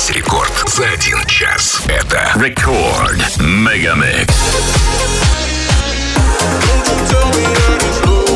Весь рекорд за один час. Это Рекорд Мегамикс. Tell me that it's no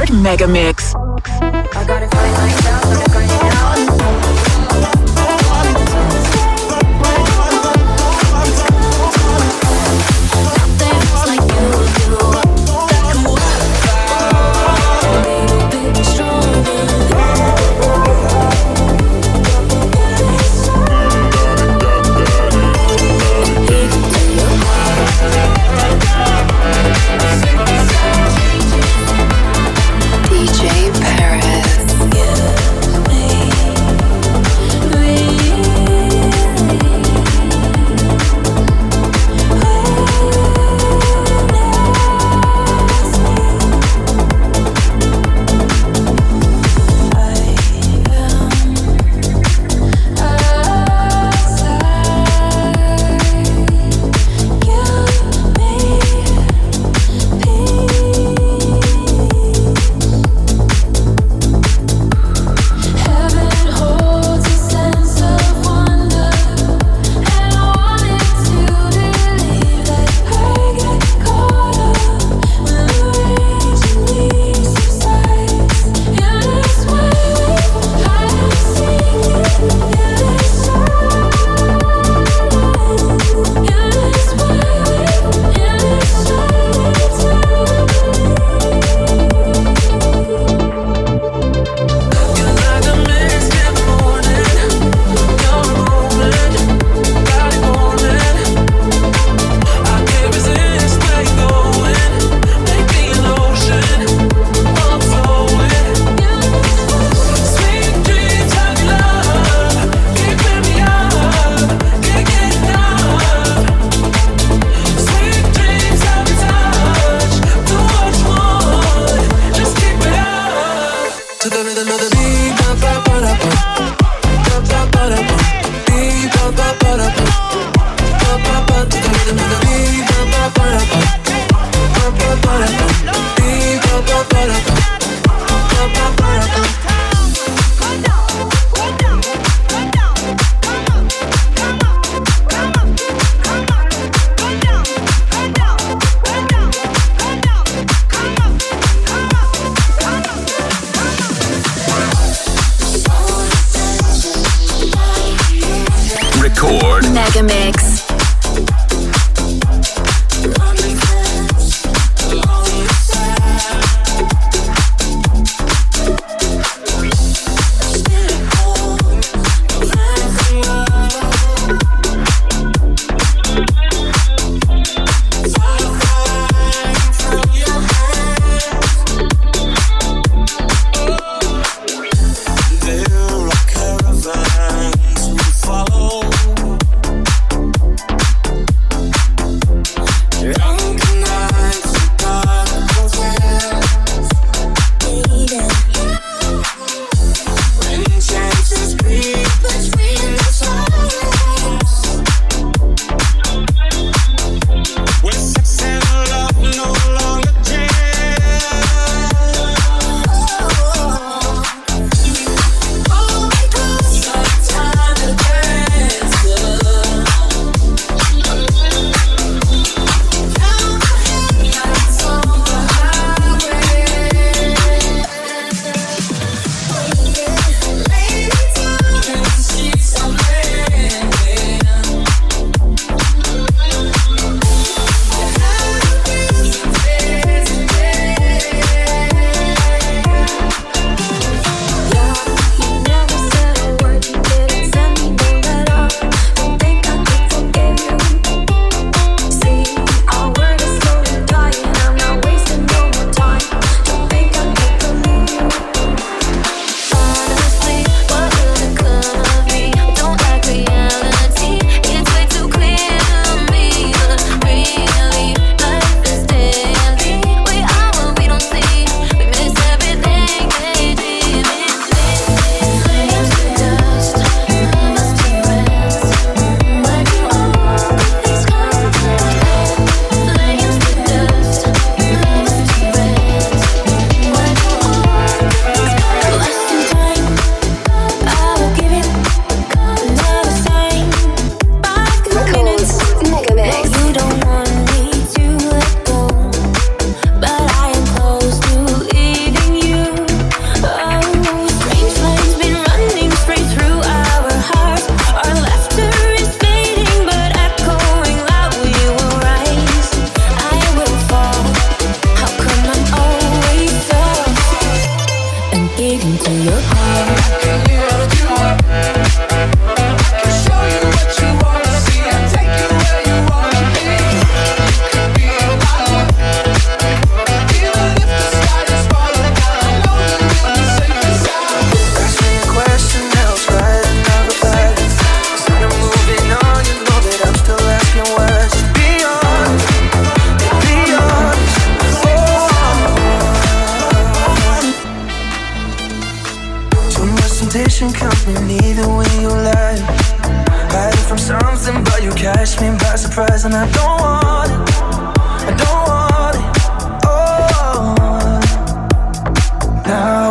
Record Mega Mix. Temptation comes me neither way you lie. Hiding from something, but you catch me by surprise, and I don't want it. I don't want it. Oh, now.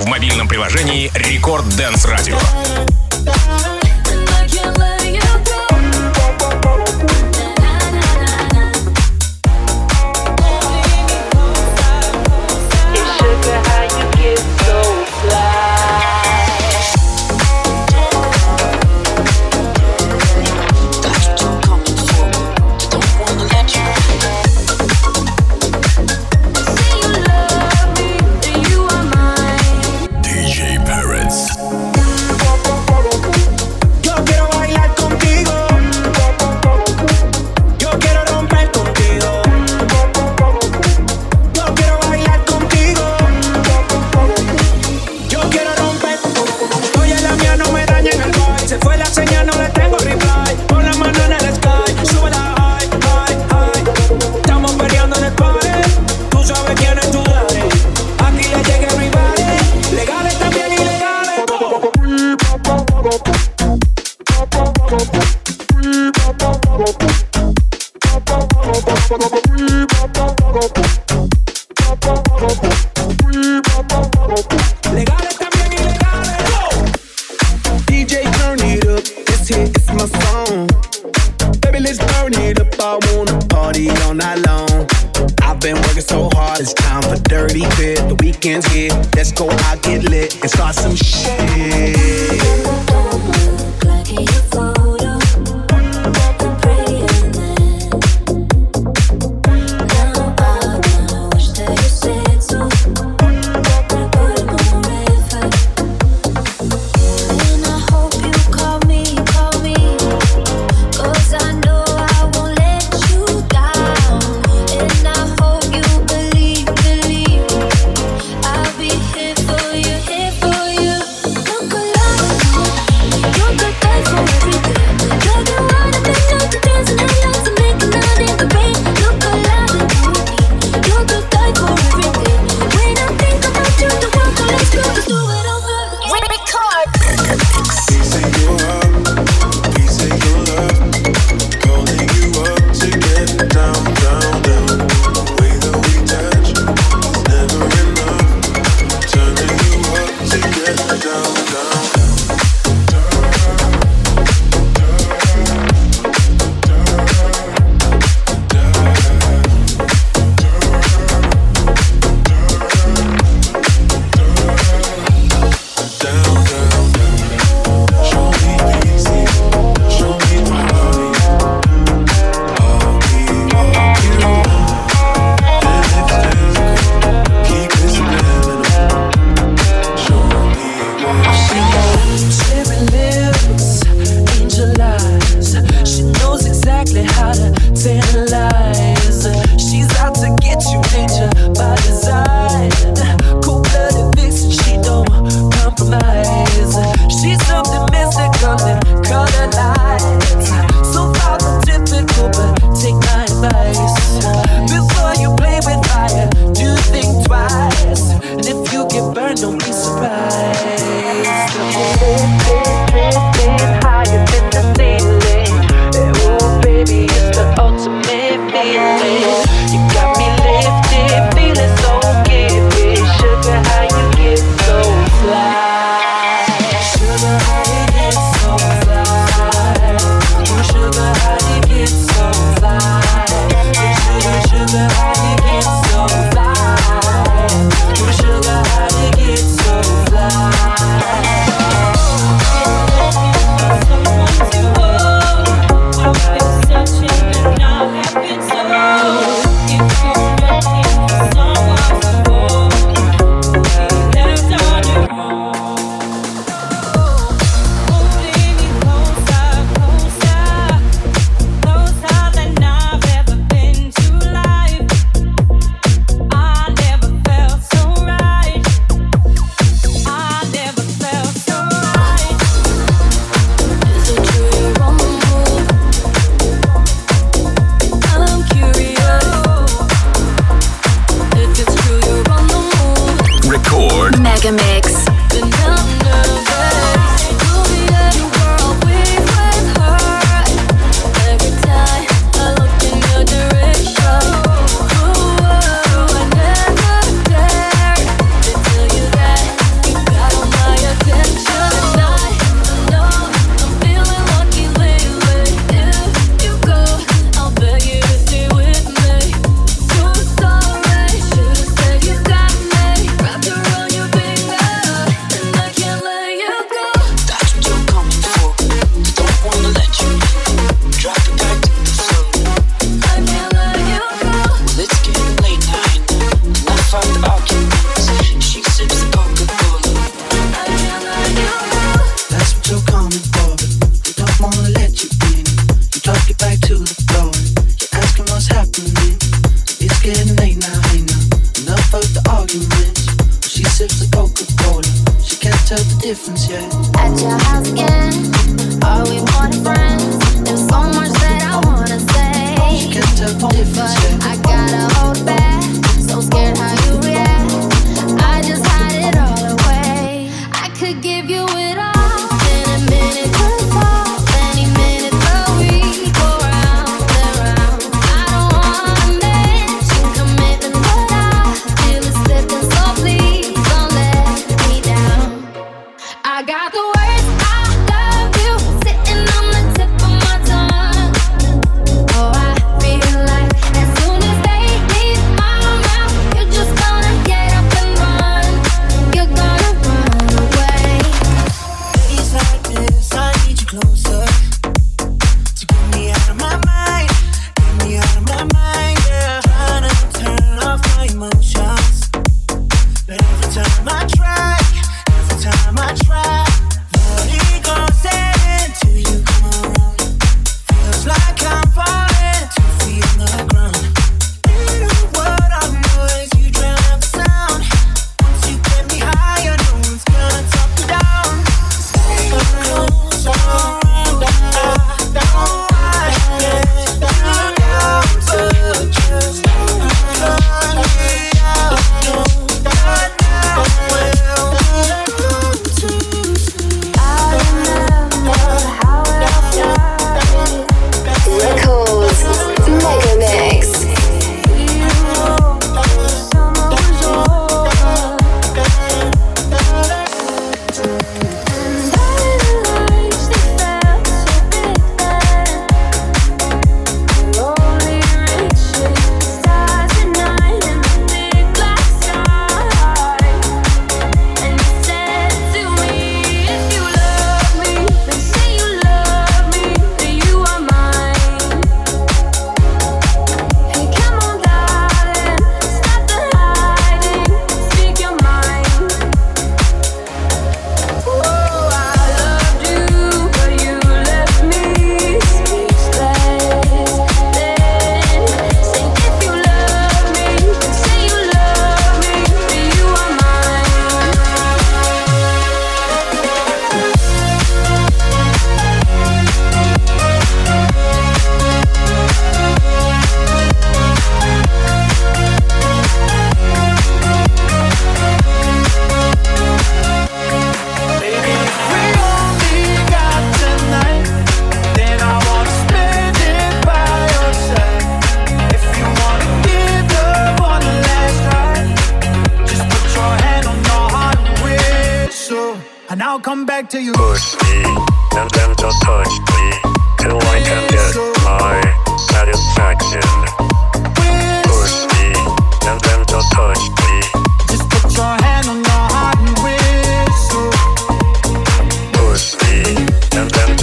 В мобильном приложении Рекорд Дэнс Радио. Legales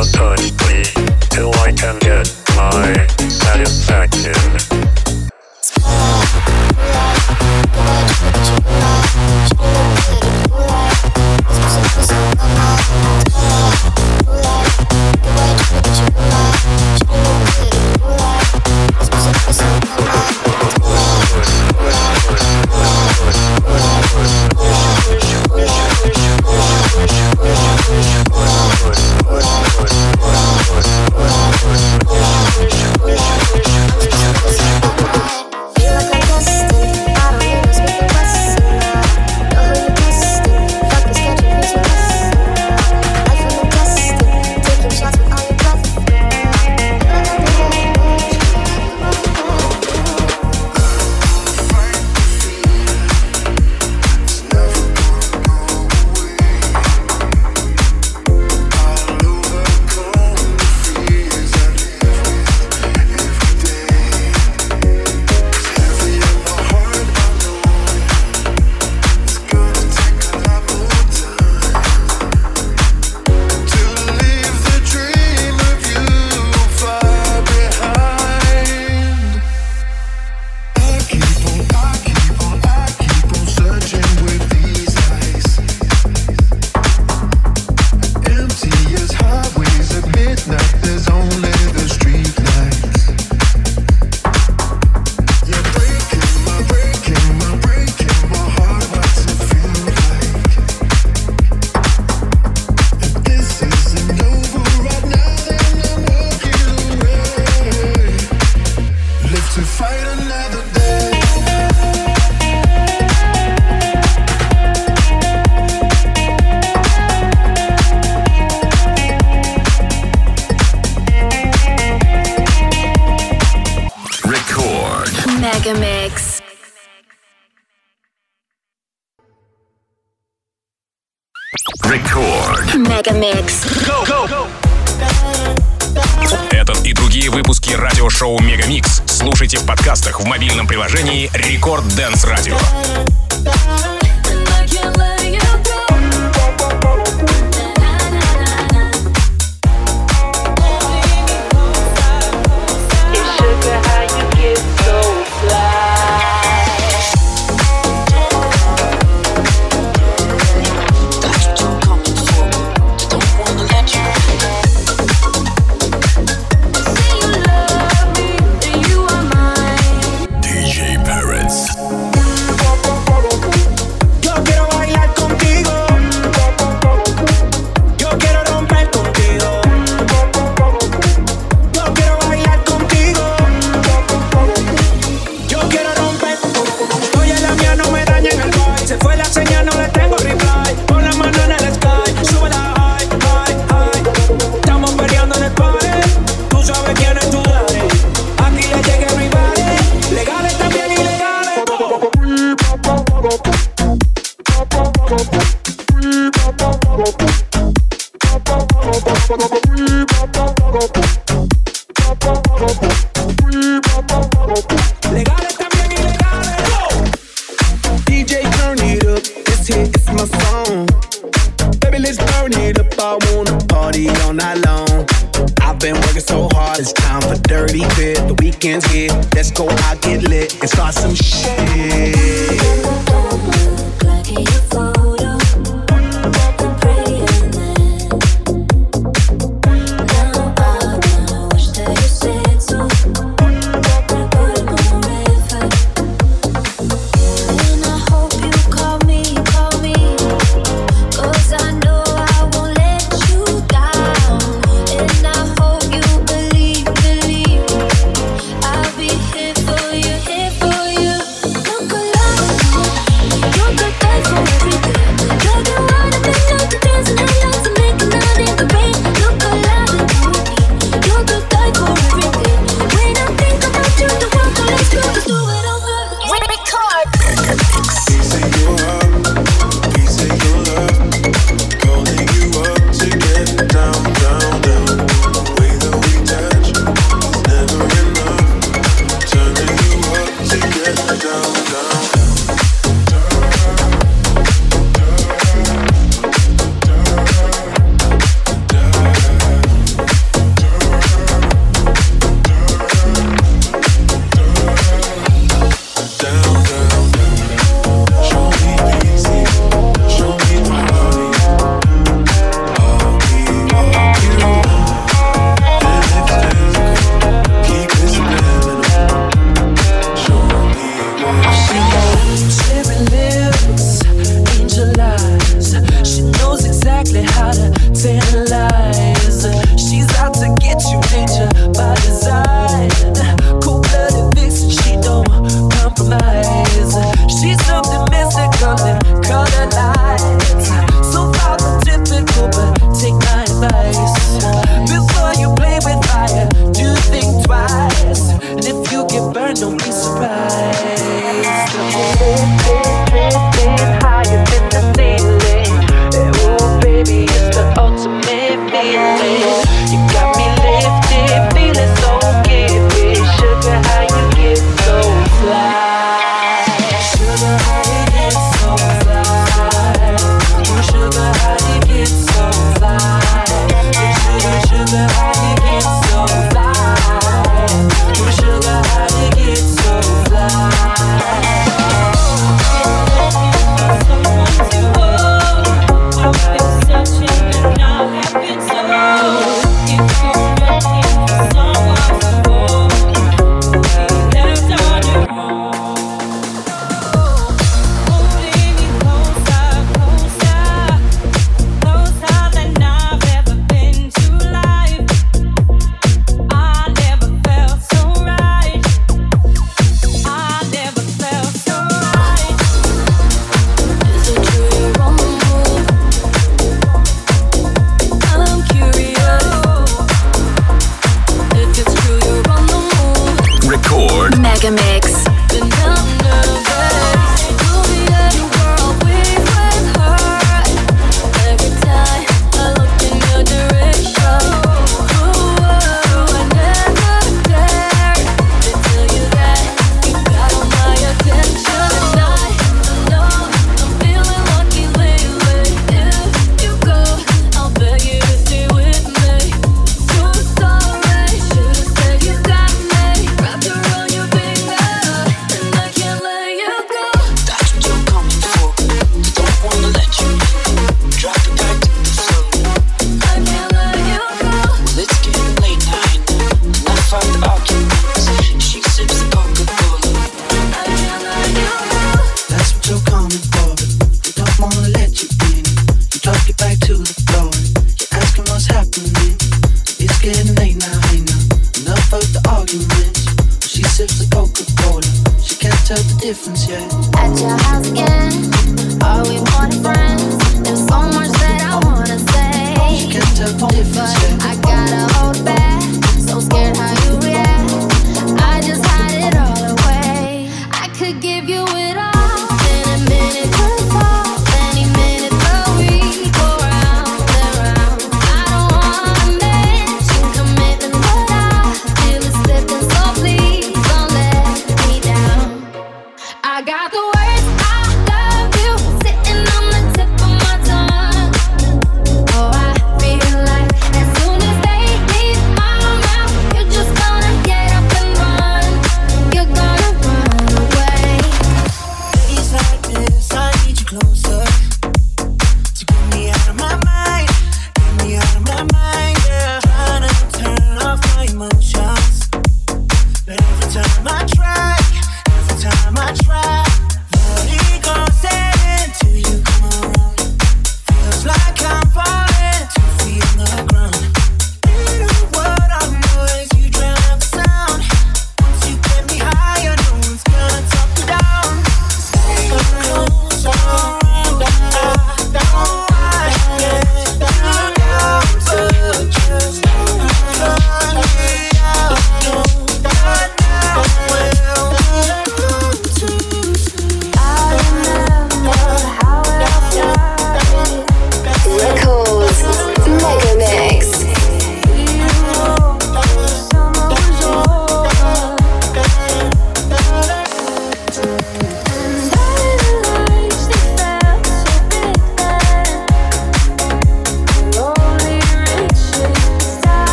just touch me till I can get my Этот и другие выпуски радиошоу Мегамикс слушайте в подкастах в мобильном приложении Рекорд Дэнс Радио. Let's go out, get lit, and start some shit.